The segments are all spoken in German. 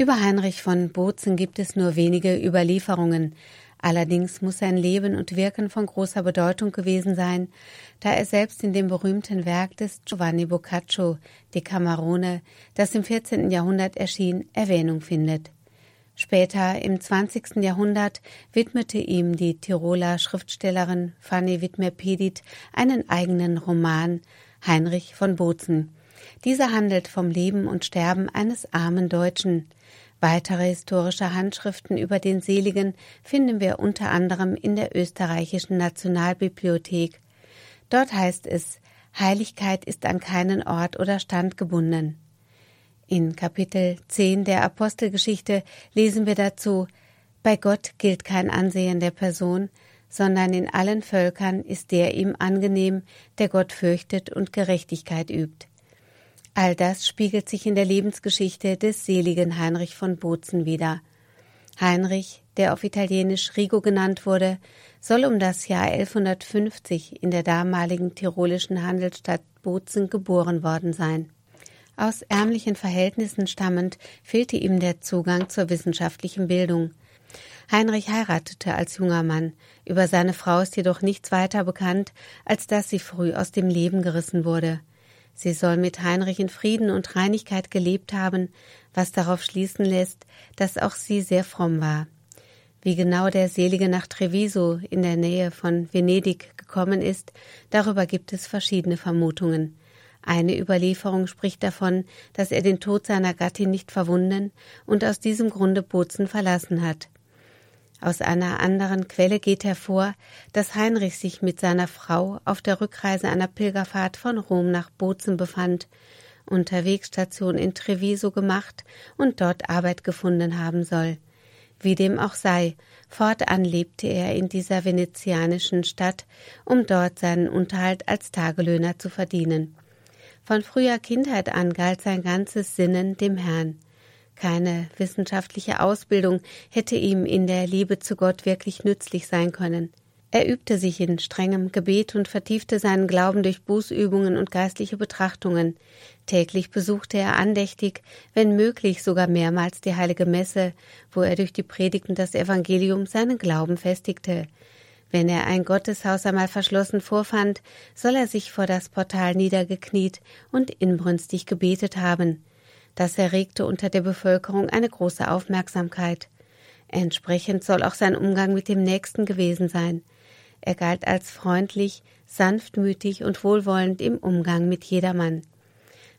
Über Heinrich von Bozen gibt es nur wenige Überlieferungen. Allerdings muss sein Leben und Wirken von großer Bedeutung gewesen sein, da er selbst in dem berühmten Werk des Giovanni Boccaccio, De Camerone, das im 14. Jahrhundert erschien, Erwähnung findet. Später im 20. Jahrhundert widmete ihm die Tiroler Schriftstellerin Fanny Wittmer-Pedit einen eigenen Roman, Heinrich von Bozen. Dieser handelt vom Leben und Sterben eines armen Deutschen. Weitere historische Handschriften über den Seligen finden wir unter anderem in der österreichischen Nationalbibliothek. Dort heißt es, Heiligkeit ist an keinen Ort oder Stand gebunden. In Kapitel 10 der Apostelgeschichte lesen wir dazu, bei Gott gilt kein Ansehen der Person, sondern in allen Völkern ist der ihm angenehm, der Gott fürchtet und Gerechtigkeit übt. All das spiegelt sich in der Lebensgeschichte des seligen Heinrich von Bozen wider. Heinrich, der auf Italienisch Rigo genannt wurde, soll um das Jahr 1150 in der damaligen tirolischen Handelsstadt Bozen geboren worden sein. Aus ärmlichen Verhältnissen stammend fehlte ihm der Zugang zur wissenschaftlichen Bildung. Heinrich heiratete als junger Mann, über seine Frau ist jedoch nichts weiter bekannt, als dass sie früh aus dem Leben gerissen wurde. Sie soll mit Heinrich in Frieden und Reinigkeit gelebt haben, was darauf schließen lässt, dass auch sie sehr fromm war. Wie genau der Selige nach Treviso in der Nähe von Venedig gekommen ist, darüber gibt es verschiedene Vermutungen. Eine Überlieferung spricht davon, dass er den Tod seiner Gattin nicht verwunden und aus diesem Grunde Bozen verlassen hat. Aus einer anderen Quelle geht hervor, dass Heinrich sich mit seiner Frau auf der Rückreise einer Pilgerfahrt von Rom nach Bozen befand, unterwegs Station in Treviso gemacht und dort Arbeit gefunden haben soll. Wie dem auch sei, fortan lebte er in dieser venezianischen Stadt, um dort seinen Unterhalt als Tagelöhner zu verdienen. Von früher Kindheit an galt sein ganzes Sinnen dem Herrn. Keine wissenschaftliche Ausbildung hätte ihm in der Liebe zu Gott wirklich nützlich sein können. Er übte sich in strengem Gebet und vertiefte seinen Glauben durch Bußübungen und geistliche Betrachtungen. Täglich besuchte er andächtig, wenn möglich sogar mehrmals die heilige Messe, wo er durch die Predigten das Evangelium seinen Glauben festigte. Wenn er ein Gotteshaus einmal verschlossen vorfand, soll er sich vor das Portal niedergekniet und inbrünstig gebetet haben. Das erregte unter der Bevölkerung eine große Aufmerksamkeit. Entsprechend soll auch sein Umgang mit dem Nächsten gewesen sein. Er galt als freundlich, sanftmütig und wohlwollend im Umgang mit jedermann.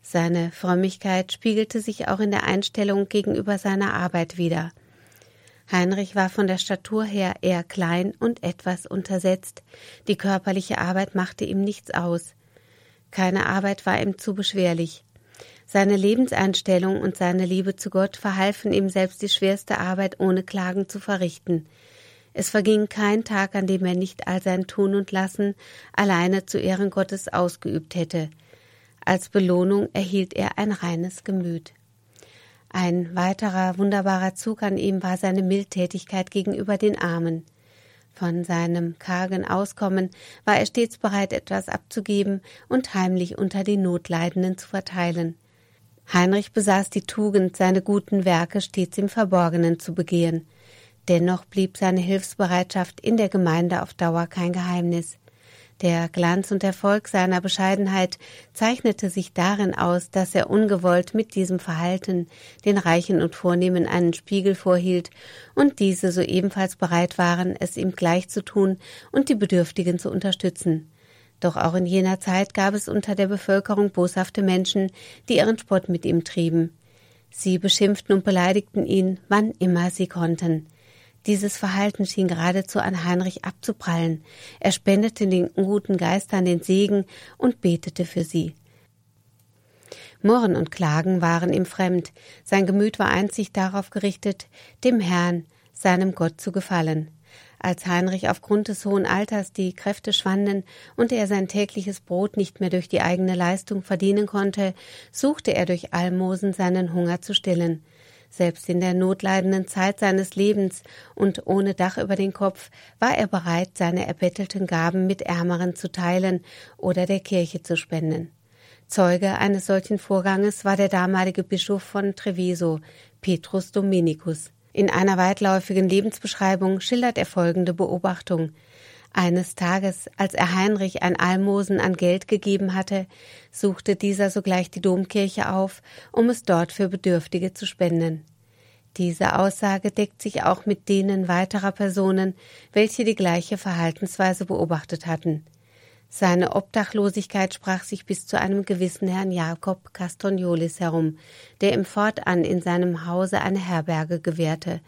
Seine Frömmigkeit spiegelte sich auch in der Einstellung gegenüber seiner Arbeit wider. Heinrich war von der Statur her eher klein und etwas untersetzt, die körperliche Arbeit machte ihm nichts aus. Keine Arbeit war ihm zu beschwerlich. Seine Lebenseinstellung und seine Liebe zu Gott verhalfen ihm selbst die schwerste Arbeit ohne Klagen zu verrichten. Es verging kein Tag, an dem er nicht all sein Tun und Lassen alleine zu Ehren Gottes ausgeübt hätte. Als Belohnung erhielt er ein reines Gemüt. Ein weiterer wunderbarer Zug an ihm war seine Mildtätigkeit gegenüber den Armen. Von seinem kargen Auskommen war er stets bereit, etwas abzugeben und heimlich unter den Notleidenden zu verteilen. Heinrich besaß die Tugend, seine guten Werke stets im Verborgenen zu begehen. Dennoch blieb seine Hilfsbereitschaft in der Gemeinde auf Dauer kein Geheimnis. Der Glanz und Erfolg seiner Bescheidenheit zeichnete sich darin aus, dass er ungewollt mit diesem Verhalten den Reichen und Vornehmen einen Spiegel vorhielt und diese so ebenfalls bereit waren, es ihm gleich zu tun und die Bedürftigen zu unterstützen. Doch auch in jener Zeit gab es unter der Bevölkerung boshafte Menschen, die ihren Spott mit ihm trieben. Sie beschimpften und beleidigten ihn, wann immer sie konnten. Dieses Verhalten schien geradezu an Heinrich abzuprallen. Er spendete den guten Geistern den Segen und betete für sie. Murren und Klagen waren ihm fremd. Sein Gemüt war einzig darauf gerichtet, dem Herrn, seinem Gott zu gefallen. Als Heinrich aufgrund des hohen Alters die Kräfte schwanden und er sein tägliches Brot nicht mehr durch die eigene Leistung verdienen konnte, suchte er durch Almosen seinen Hunger zu stillen. Selbst in der notleidenden Zeit seines Lebens und ohne Dach über den Kopf war er bereit, seine erbettelten Gaben mit Ärmeren zu teilen oder der Kirche zu spenden. Zeuge eines solchen Vorganges war der damalige Bischof von Treviso, Petrus Dominicus. In einer weitläufigen Lebensbeschreibung schildert er folgende Beobachtung. Eines Tages, als er Heinrich ein Almosen an Geld gegeben hatte, suchte dieser sogleich die Domkirche auf, um es dort für Bedürftige zu spenden. Diese Aussage deckt sich auch mit denen weiterer Personen, welche die gleiche Verhaltensweise beobachtet hatten. Seine Obdachlosigkeit sprach sich bis zu einem gewissen Herrn Jakob Castagnolis herum, der ihm fortan in seinem Hause eine Herberge gewährte.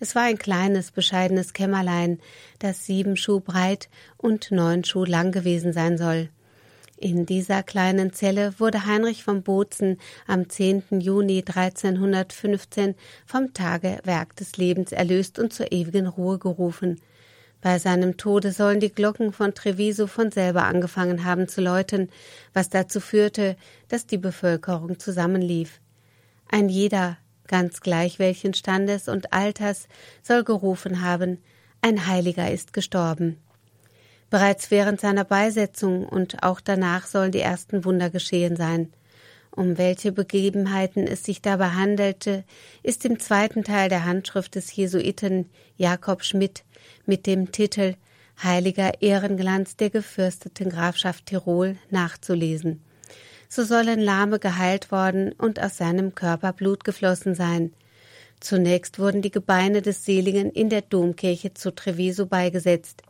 Es war ein kleines, bescheidenes Kämmerlein, das sieben Schuh breit und neun Schuh lang gewesen sein soll. In dieser kleinen Zelle wurde Heinrich von Bozen am 10. Juni 1315 vom Tagewerk des Lebens erlöst und zur ewigen Ruhe gerufen. Bei seinem Tode sollen die Glocken von Treviso von selber angefangen haben zu läuten, was dazu führte, dass die Bevölkerung zusammenlief. Ein jeder, ganz gleich welchen Standes und Alters, soll gerufen haben, ein Heiliger ist gestorben. Bereits während seiner Beisetzung und auch danach sollen die ersten Wunder geschehen sein. Um welche Begebenheiten es sich dabei handelte, ist im zweiten Teil der Handschrift des Jesuiten Jakob Schmidt mit dem Titel Heiliger Ehrenglanz der gefürsteten Grafschaft Tirol nachzulesen. So sollen Lahme geheilt worden und aus seinem Körper Blut geflossen sein. Zunächst wurden die Gebeine des Seligen in der Domkirche zu Treviso beigesetzt.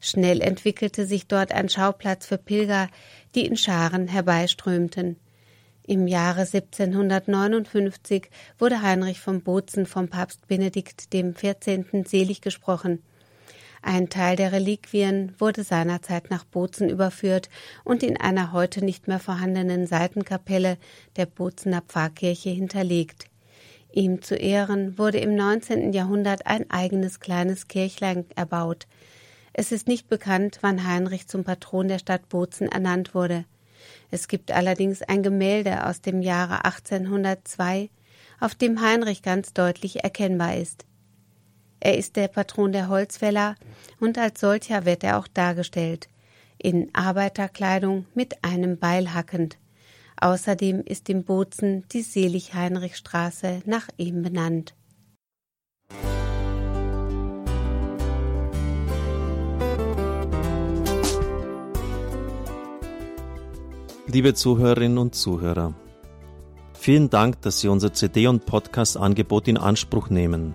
Schnell entwickelte sich dort ein Schauplatz für Pilger, die in Scharen herbeiströmten. Im Jahre 1759 wurde Heinrich von Bozen vom Papst Benedikt dem 14. selig gesprochen. Ein Teil der Reliquien wurde seinerzeit nach Bozen überführt und in einer heute nicht mehr vorhandenen Seitenkapelle der Bozener Pfarrkirche hinterlegt. Ihm zu Ehren wurde im 19. Jahrhundert ein eigenes kleines Kirchlein erbaut. Es ist nicht bekannt, wann Heinrich zum Patron der Stadt Bozen ernannt wurde. Es gibt allerdings ein Gemälde aus dem Jahre 1802, auf dem Heinrich ganz deutlich erkennbar ist. Er ist der Patron der Holzfäller und als solcher wird er auch dargestellt, in Arbeiterkleidung mit einem Beil hackend. Außerdem ist im Bozen die Selig-Heinrich-Straße nach ihm benannt. Liebe Zuhörerinnen und Zuhörer, vielen Dank, dass Sie unser CD- und Podcast-Angebot in Anspruch nehmen.